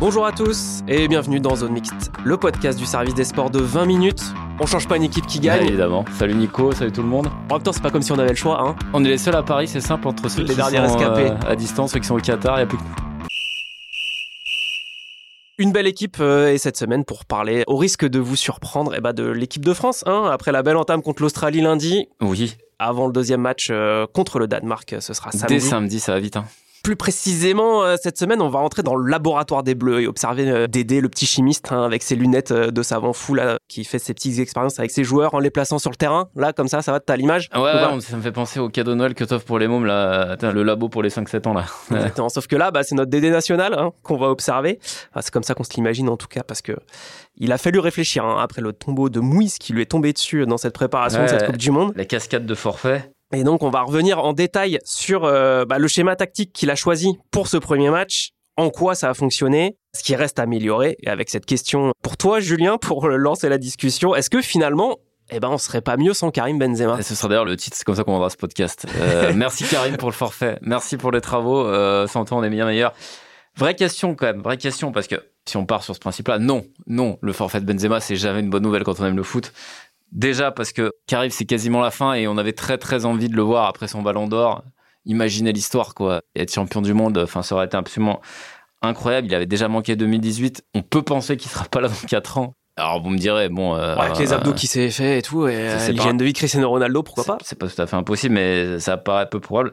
Bonjour à tous et bienvenue dans Zone Mixte, le podcast du service des sports de 20 minutes. On change pas une équipe qui gagne. Ouais, évidemment. Salut Nico, salut tout le monde. En même temps, c'est pas comme si on avait le choix, hein. On est les seuls à Paris, c'est simple entre ceux Les qui derniers sont rescapés. euh, à distance, ceux qui sont au Qatar, il a plus que. Une belle équipe euh, et cette semaine pour parler, au risque de vous surprendre, eh ben, de l'équipe de France. Hein, après la belle entame contre l'Australie lundi, Oui, avant le deuxième match euh, contre le Danemark, ce sera samedi. dès samedi, ça va vite. Hein. Plus précisément, euh, cette semaine, on va rentrer dans le laboratoire des Bleus et observer euh, Dédé, le petit chimiste, hein, avec ses lunettes euh, de savant fou, là, qui fait ses petites expériences avec ses joueurs en les plaçant sur le terrain. Là, comme ça, ça va, t'as l'image Ouais, ouais, ça me fait penser au cadeau de Noël que t'offres pour les mômes, là. Attends, le labo pour les 5-7 ans, là. Exactement. Sauf que là, bah, c'est notre Dédé national hein, qu'on va observer. Enfin, c'est comme ça qu'on se l'imagine en tout cas, parce que il a fallu réfléchir hein, après le tombeau de Mouise qui lui est tombé dessus dans cette préparation de cette Coupe du Monde. La cascade de forfait. Et donc, on va revenir en détail sur euh, bah, le schéma tactique qu'il a choisi pour ce premier match. En quoi ça a fonctionné, ce qui reste à améliorer. Et avec cette question pour toi, Julien, pour lancer la discussion, est-ce que finalement, eh ben, on serait pas mieux sans Karim Benzema? Et ce sera d'ailleurs le titre, c'est comme ça qu'on vendra ce podcast. Euh, merci Karim pour le forfait. Merci pour les travaux. Euh, sans toi, on est bien meilleur. Vraie question quand même, vraie question, parce que si on part sur ce principe-là, non, non, le forfait de Benzema, c'est jamais une bonne nouvelle quand on aime le foot. Déjà parce que Karim, c'est quasiment la fin et on avait très très envie de le voir après son ballon d'or. Imaginez l'histoire, quoi. Et être champion du monde, enfin, ça aurait été absolument incroyable. Il avait déjà manqué 2018. On peut penser qu'il sera pas là dans 4 ans. Alors vous me direz, bon... euh, Ouais, Avec les abdos qui s'est fait et tout, et euh, c'est l'hygiène de vie Cristiano Ronaldo, pourquoi pas C'est pas tout à fait impossible, mais ça paraît peu probable.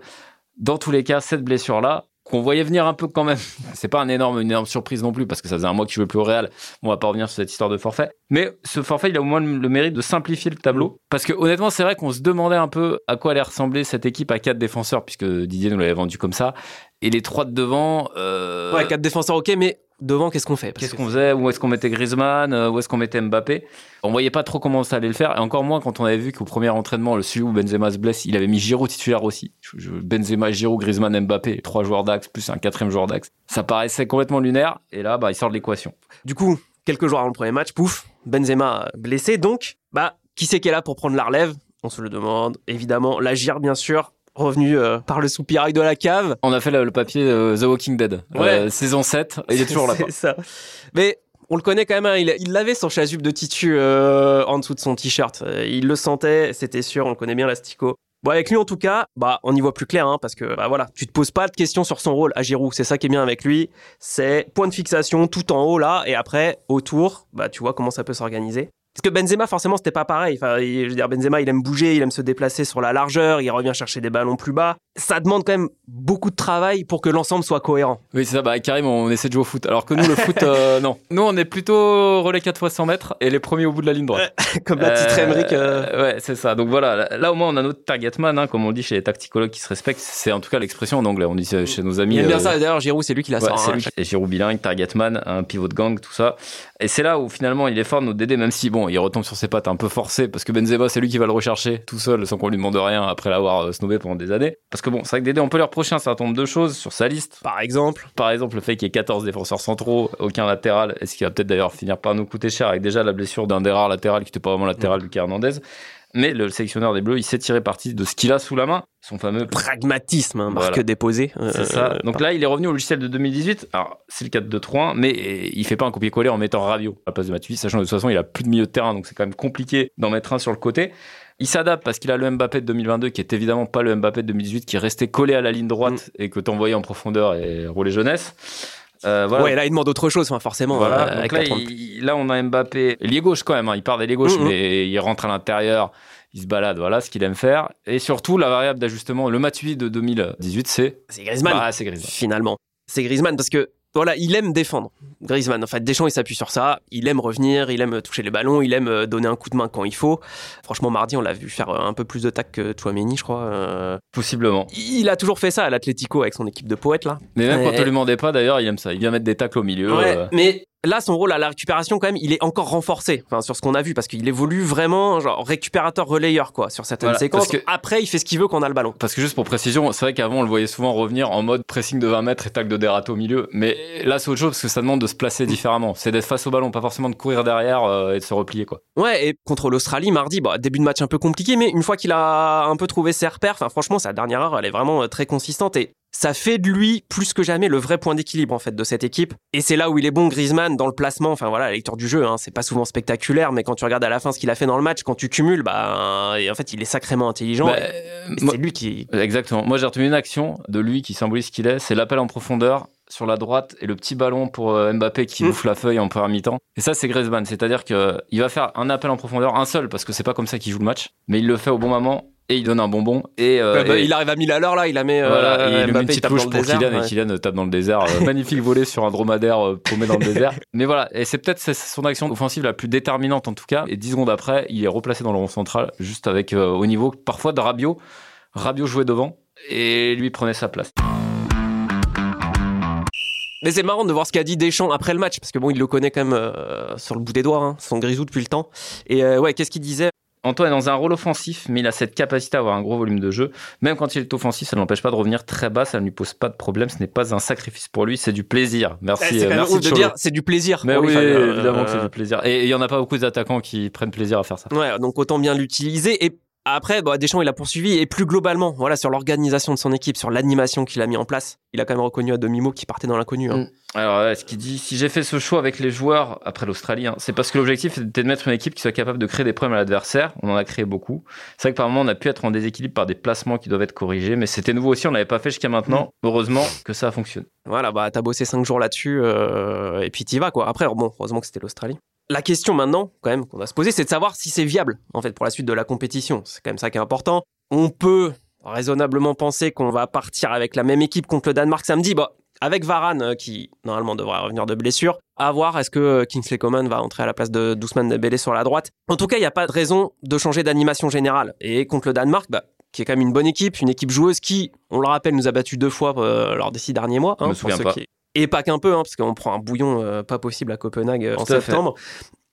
Dans tous les cas, cette blessure-là, qu'on voyait venir un peu quand même, c'est pas un énorme, une énorme surprise non plus, parce que ça faisait un mois qu'il jouait plus au Real. On va pas revenir sur cette histoire de forfait. Mais ce forfait, il a au moins le le mérite de simplifier le tableau. Parce que honnêtement, c'est vrai qu'on se demandait un peu à quoi allait ressembler cette équipe à quatre défenseurs, puisque Didier nous l'avait vendu comme ça. Et les trois de devant. euh, Ouais, quatre défenseurs, ok, mais devant, qu'est-ce qu'on fait? Qu'est-ce que- qu'on faisait? Où est-ce qu'on mettait Griezmann? Euh, Où est-ce qu'on mettait Mbappé? On voyait pas trop comment ça allait le faire. Et encore moins quand on avait vu qu'au premier entraînement, le celui où Benzema se blesse, il avait mis Giroud titulaire aussi. Benzema, Giroud, Griezmann, Mbappé, trois joueurs d'axe plus un quatrième joueur d'axe. Ça paraissait complètement lunaire. Et là, bah, il sort de l'équation. Du coup, quelques jours avant le premier match, pouf, Benzema blessé. Donc, bah, qui c'est qui est là pour prendre la relève? On se le demande. Évidemment, l'agir, bien sûr, revenu euh, par le soupirail de la cave. On a fait le, le papier euh, The Walking Dead. Euh, saison 7. Et il est toujours là. C'est ça. Mais on le connaît quand même. hein, il il l'avait son chasuble de titu euh, en dessous de son t-shirt. Euh, il le sentait, c'était sûr. On le connaît bien, l'astico. Bon, avec lui, en tout cas, bah, on y voit plus clair, hein, parce que, bah, voilà, tu te poses pas de questions sur son rôle à Giroud. C'est ça qui est bien avec lui. C'est point de fixation tout en haut, là, et après, autour, bah, tu vois comment ça peut s'organiser. Parce que Benzema, forcément, c'était pas pareil. Enfin, je veux dire, Benzema, il aime bouger, il aime se déplacer sur la largeur, il revient chercher des ballons plus bas. Ça demande quand même beaucoup de travail pour que l'ensemble soit cohérent. Oui, c'est ça. Bah, Karim, on essaie de jouer au foot. Alors que nous, le foot, euh, non. Nous, on est plutôt relais 4 fois 100 mètres et les premiers au bout de la ligne droite. Comme la petite Euh, Emmerich, euh, Ouais, c'est ça. Donc voilà, là, au moins on a notre targetman, hein, comme on dit chez les tacticologues qui se respectent. C'est en tout cas l'expression en anglais. On dit chez nos amis. Il aime bien euh, ça. D'ailleurs, Giroud, c'est lui qui la ouais, c'est hein. lui. Giroud bilingue, targetman, un pivot de gang, tout ça. Et c'est là où finalement il est fort, notre Dédé, même si bon, il retombe sur ses pattes un peu forcé, parce que Benzema, c'est lui qui va le rechercher tout seul, sans qu'on lui demande rien après l'avoir euh, snobé pendant des années. Parce que bon, c'est vrai que Dédé, on peut lui reprocher un certain nombre de choses sur sa liste. Par exemple. Par exemple, le fait qu'il y ait 14 défenseurs centraux, aucun latéral, est-ce qu'il va peut-être d'ailleurs finir par nous coûter cher avec déjà la blessure d'un des rares latérales qui n'était pas vraiment latéral, Lucas Hernandez. Mais le sélectionneur des Bleus, il sait tirer parti de ce qu'il a sous la main, son fameux Pragmatisme, hein, marque Voilà. déposée. euh, c'est ça. euh, Donc là, il est revenu au logiciel de 2018. Alors, c'est le 4-2-3-1, mais euh, il fait pas un copier-coller en mettant Rabiot à la place de Matuidi, sachant que de toute façon, il a plus de milieu de terrain, donc c'est quand même compliqué d'en mettre un sur le côté. Il s'adapte parce qu'il a le Mbappé de 2022 qui est évidemment pas le Mbappé de 2018 qui est resté collé à la ligne droite et que t'envoyais en profondeur et roulé jeunesse. Euh, voilà. Ouais, là, il demande autre chose, enfin, forcément. Voilà, euh, avec là, il- on a Mbappé, lié gauche quand même, hein, il part des liés gauche, Mhm. mais il rentre à l'intérieur, il se balade, voilà ce qu'il aime faire. Et surtout, la variable d'ajustement, le Matuidi de 2018, c'est C'est Griezmann. Bah, c'est Griezmann. Finalement. C'est Griezmann parce que voilà, il aime défendre. Griezmann, en fait, Deschamps, il s'appuie sur ça. Il aime revenir, il aime toucher les ballons, il aime euh, donner un coup de main quand il faut. Franchement, mardi, on l'a vu faire euh, un peu plus de tac que Chouameni, je crois. Euh. Possiblement. Il a toujours fait ça à l'Atlético avec son équipe de poètes, là. Mais même quand on lui demandait pas, d'ailleurs, il aime ça. Il vient mettre des tacles au milieu. Ouais, euh, mais là, son rôle à la récupération, quand même, il est encore renforcé. Enfin, sur ce qu'on a vu, parce qu'il évolue vraiment, genre récupérateur relayeur, quoi, sur certaines Voilà, séquences. parce que- Après, il fait ce qu'il veut quand on a le ballon. Parce que juste pour précision, c'est vrai qu'avant on le voyait souvent revenir en mode pressing de 20 mètres et tacle de dératé au milieu. Mais là c'est autre chose parce que ça demande de se placer différemment. C'est d'être face au ballon, pas forcément de courir derrière euh, et de se replier quoi. Ouais, et contre l'Australie, mardi, bah, début de match un peu compliqué, mais une fois qu'il a un peu trouvé ses repères, franchement, sa dernière heure, elle est vraiment euh, très consistante et ça fait de lui plus que jamais le vrai point d'équilibre en fait de cette équipe. Et c'est là où il est bon, Griezmann, dans le placement. Enfin voilà, la lecture du jeu, hein, c'est pas souvent spectaculaire, mais quand tu regardes à la fin ce qu'il a fait dans le match, quand tu cumules, bah, et en fait, il est sacrément intelligent. Bah, euh, c'est lui qui. Exactement. Moi j'ai retenu une action de lui qui symbolise ce qu'il est. C'est l'appel en profondeur sur la droite et le petit ballon pour euh, Mbappé qui Mm. bouffe la feuille en première mi-temps. Et ça c'est Griezmann, c'est-à-dire que il va faire un appel en profondeur, un seul parce que c'est pas comme ça qu'il joue le match, mais il le fait au bon moment et il donne un bonbon et, euh, bah, et- il arrive à 1000 à l'heure là, il a mis. euh, Voilà, il met une petite touche pour désert, Kylian ouais. et Kylian tape dans le désert. Euh, magnifique volée sur un dromadaire paumé dans le désert. Mais voilà, et c'est peut-être son action offensive la plus déterminante en tout cas. Et 10 secondes après, il est replacé dans le rond central, juste avec euh, au niveau parfois de Rabiot. Rabiot jouait devant et lui prenait sa place. Mais c'est marrant de voir ce qu'a dit Deschamps après le match, parce que bon, il le connaît quand même sur le bout des doigts, hein, son grisou depuis le temps. Et ouais, qu'est-ce qu'il disait? Antoine est dans un rôle offensif, mais il a cette capacité à avoir un gros volume de jeu. Même quand il est offensif, ça ne l'empêche pas de revenir très bas, ça ne lui pose pas de problème. Ce n'est pas un sacrifice pour lui, c'est du plaisir. Merci, Eh, C'est euh, quand même merci ouf de Cholo. dire c'est du plaisir. Mais pour lui, oui, euh, évidemment que c'est du plaisir. Et il y en a pas beaucoup d'attaquants qui prennent plaisir à faire ça. Ouais, donc autant bien l'utiliser. Et après, bah, Deschamps, il a poursuivi. Et plus globalement, voilà, sur l'organisation de son équipe, sur l'animation qu'il a mis en place, il a quand même reconnu à demi-mot qu'il partait dans l'inconnu. hein. Mm. Alors, ouais, ce qu'il dit, si j'ai fait ce choix avec les joueurs après l'Australie, hein, c'est parce que l'objectif était de mettre une équipe qui soit capable de créer des problèmes à l'adversaire. On en a créé beaucoup. C'est vrai que par moment, on a pu être en déséquilibre par des placements qui doivent être corrigés, mais c'était nouveau aussi, on l'avait pas fait jusqu'à maintenant. Heureusement que ça a fonctionné. Voilà, bah, t'as bossé cinq jours là-dessus, euh, et puis t'y vas, quoi. Après, bon, heureusement que c'était l'Australie. La question maintenant, quand même, qu'on va se poser, c'est de savoir si c'est viable, en fait, pour la suite de la compétition. C'est quand même ça qui est important. On peut raisonnablement penser qu'on va partir avec la même équipe contre le Danemark samedi. Bah, avec Varane, euh, qui normalement devrait revenir de blessure, à voir est-ce que euh, Kingsley Coman va entrer à la place de Doucement Dembélé sur la droite? En tout cas, il n'y a pas de raison de changer d'animation générale. Et contre le Danemark, bah, qui est quand même une bonne équipe, une équipe joueuse qui, on le rappelle, nous a battu deux fois euh, lors des six derniers mois. Je me pour souviens ceux pas. qui- Et pas qu'un peu, hein, parce qu'on prend un bouillon euh, pas possible à Copenhague euh, en fait. septembre.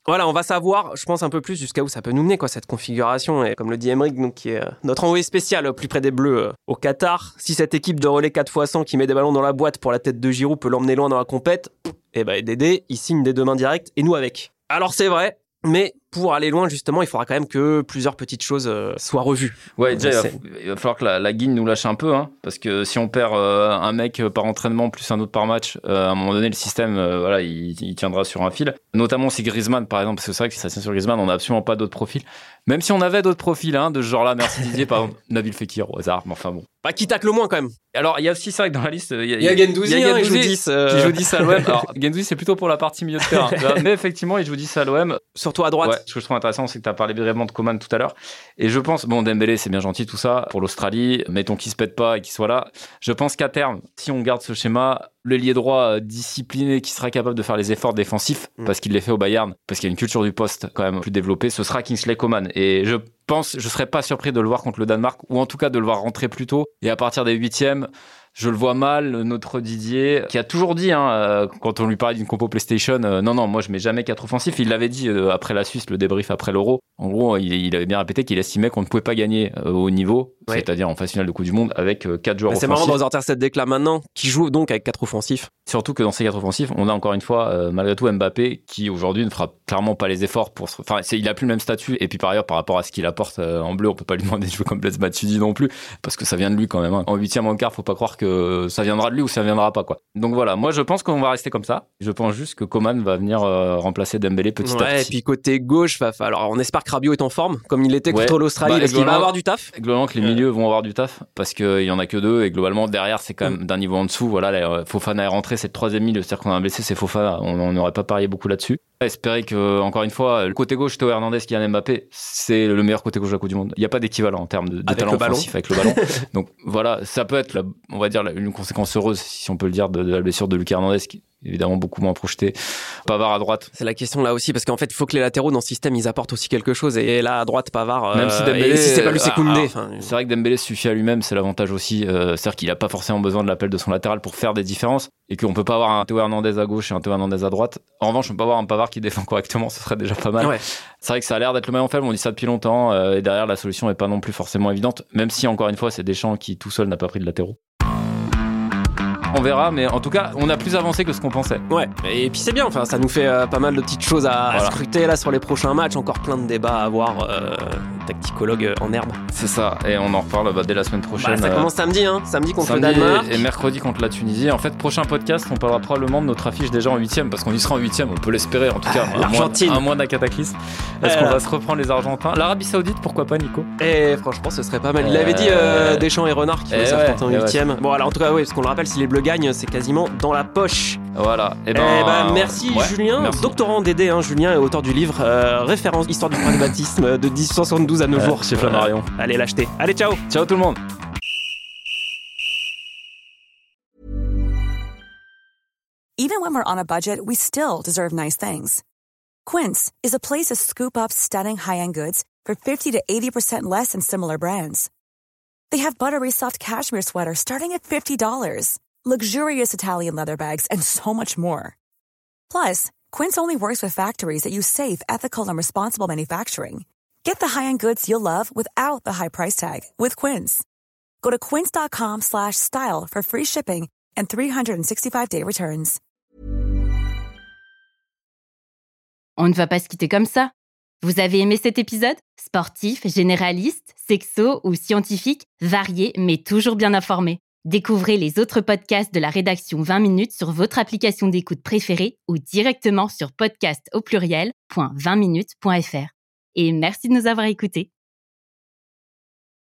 Voilà, on va savoir, je pense, un peu plus jusqu'à où ça peut nous mener, quoi, cette configuration. Et comme le dit Emmerich, donc, qui est euh, notre envoyé spécial au plus près des Bleus euh, au Qatar, si cette équipe de relais 4 x 100 qui met des ballons dans la boîte pour la tête de Giroud peut l'emmener loin dans la compète, et ben Dédé, il signe des deux mains directes et nous avec. Alors c'est vrai, mais pour aller loin, justement, il faudra quand même que plusieurs petites choses euh, soient revues. Ouais, déjà, il va, C'est- il va falloir que la, la guigne nous lâche un peu, hein, parce que si on perd euh, un mec par entraînement plus un autre par match, euh, à un moment donné, le système, euh, voilà, il, il tiendra sur un fil. Notamment si Griezmann, par exemple, parce que c'est vrai que si ça tient sur Griezmann, on n'a absolument pas d'autres profils. Même si on avait d'autres profils, hein, de ce genre-là, merci Didier, par exemple, Nabil Fekir au hasard, mais enfin bon. Bah, qui tacle le moins quand même. Alors, il y a aussi, c'est vrai que dans la liste, il y a, Il y a Gendouzi, il y a hein, il joue Gendouzi 10. euh, qui joue 10 à l'OM. Alors, Gendouzi, c'est plutôt pour la partie milieu de terrain. mais effectivement, il joue 10 à l'OM. Surtout à droite. Ouais, ce que je trouve intéressant, c'est que tu as parlé brièvement de Coman tout à l'heure. Et je pense, bon, Dembélé, c'est bien gentil tout ça. Pour l'Australie, mettons qu'il se pète pas et qu'il soit là. Je pense qu'à terme, si on garde ce schéma, le lié droit euh, discipliné qui sera capable de faire les efforts défensifs, Mm. parce qu'il les fait au Bayern, parce qu'il y a une culture du poste quand même plus développée, ce sera Kingsley Coman. Et je pense, je serais pas surpris de le voir contre le Danemark, ou en tout cas de le voir rentrer plus tôt. Et à partir des huitièmes, je le vois mal, notre Didier, qui a toujours dit, hein, euh, quand on lui parlait d'une compo PlayStation, euh, non, non, moi je mets jamais quatre offensifs. Il l'avait dit euh, après la Suisse, le débrief après l'Euro. En gros, il, il avait bien répété qu'il estimait qu'on ne pouvait pas gagner euh, au niveau, Ouais. c'est-à-dire en phase finale de Coupe du Monde, avec quatre joueurs Mais C'est marrant de ressortir cette déclat maintenant, qui joue donc avec quatre offensifs. Surtout que dans ces quatre offensifs, on a encore une fois, euh, malgré tout, Mbappé, qui aujourd'hui ne fera clairement pas les efforts pour. se- Enfin, il a plus le même statut. Et puis par ailleurs, par rapport à ce qu'il apporte euh, en bleu, on peut pas lui demander de jouer comme Blaise Matuidi non plus, parce que ça vient de lui quand même. hein. En huitième, en quart, faut pas croire que ça viendra de lui ou ça viendra pas quoi. Donc voilà, moi je pense qu'on va rester comme ça. Je pense juste que Coman va venir euh, remplacer Dembélé petit à Ouais, et petit. puis côté gauche, va falloir- alors on espère que Rabiot est en forme, comme il était Ouais. contre l'Australie. Bah, Est-ce qu'il va globalement- avoir du taf? Globalement, que les milieux vont avoir du taf parce qu'il y en a que deux et globalement derrière c'est quand Mm. même d'un niveau en dessous. Voilà, là, euh, Fofana est rentré, c'est le troisième milieu, c'est-à-dire qu'on a un blessé, c'est Fofana. On n'aurait pas parié beaucoup là-dessus. Espérer que encore une fois le côté gauche Théo Hernandez qui a Mbappé, c'est le meilleur côté gauche de la Coupe du Monde. Il n'y a pas d'équivalent en termes de, talent offensif avec le ballon. Donc voilà, ça peut être la, on va dire une conséquence heureuse, si on peut le dire, de, la blessure de Lucas Hernandez, qui évidemment beaucoup moins projeté. Pavard à droite. C'est la question là aussi, parce qu'en fait, il faut que les latéraux dans ce système, ils apportent aussi quelque chose. Et là, à droite, Pavard. Même si euh, Dembélé. si c'est pas lui, c'est Koundé. C'est vrai que Dembélé suffit à lui-même, c'est l'avantage aussi. Euh, c'est-à-dire qu'il a pas forcément besoin de l'appel de son latéral pour faire des différences. Et qu'on peut pas avoir un Théo Hernandez à gauche et un Théo Hernandez à droite. En revanche, on peut pas avoir un Pavard qui défend correctement, ce serait déjà pas mal. C'est vrai que ça a l'air d'être le maillon faible, on dit ça depuis longtemps. Euh, et derrière, la solution est pas non plus forcément évidente. Même si, encore une fois, c'est Deschamps qui tout seul n'a pas pris de latéraux. On verra, mais en tout cas, on a plus avancé que ce qu'on pensait. Ouais, et puis c'est bien, enfin, ça nous fait euh, pas mal de petites choses à, scruter là sur les prochains matchs, encore plein de débats à avoir, euh, tacticologue en herbe. C'est ça, et on en reparle bah, dès la semaine prochaine. Bah, ça commence samedi, hein, samedi contre le Danemark. Et mercredi contre la Tunisie. En fait, prochain podcast, on parlera probablement de notre affiche déjà en huitième, parce qu'on y sera en huitième, on peut l'espérer en tout cas. L'Argentine. Un mois d'un cataclysme. Est-ce qu'on va se reprendre les Argentins? L'Arabie Saoudite, pourquoi pas, Nico? Et franchement, ce serait pas mal. Il avait dit euh, Deschamps et Renard qui vont s'affronter en huitième. Bon, alors en tout cas, oui, parce qu'on le rappelle, si les Bleus gagnent, c'est quasiment dans la poche. Voilà. Et eh ben, eh ben merci Julien, doctorant DD, hein, Julien est auteur du livre euh, Référence Histoire du pragmatisme de 1872 à nos jours chez Flammarion. allez l'acheter. Allez, ciao. Ciao tout le monde. Even when we're on a budget, we still deserve nice things. Quince is a place to scoop up stunning high-end goods for 50 to 80% less than similar brands. They have buttery soft cashmere sweaters starting at $50 luxurious Italian leather bags, and so much more. Plus, Quince only works with factories that use safe, ethical, and responsible manufacturing. Get the high-end goods you'll love without the high price tag with Quince. Go to quince.com/style for free shipping and 365-day returns. On ne va pas se quitter comme ça. Vous avez aimé cet épisode Sportif, généraliste, sexo ou scientifique, varié mais toujours bien informé. Découvrez les autres podcasts de la rédaction 20 minutes sur votre application d'écoute préférée ou directement sur podcast au pluriel.20minutes.fr. Et merci de nous avoir écoutés.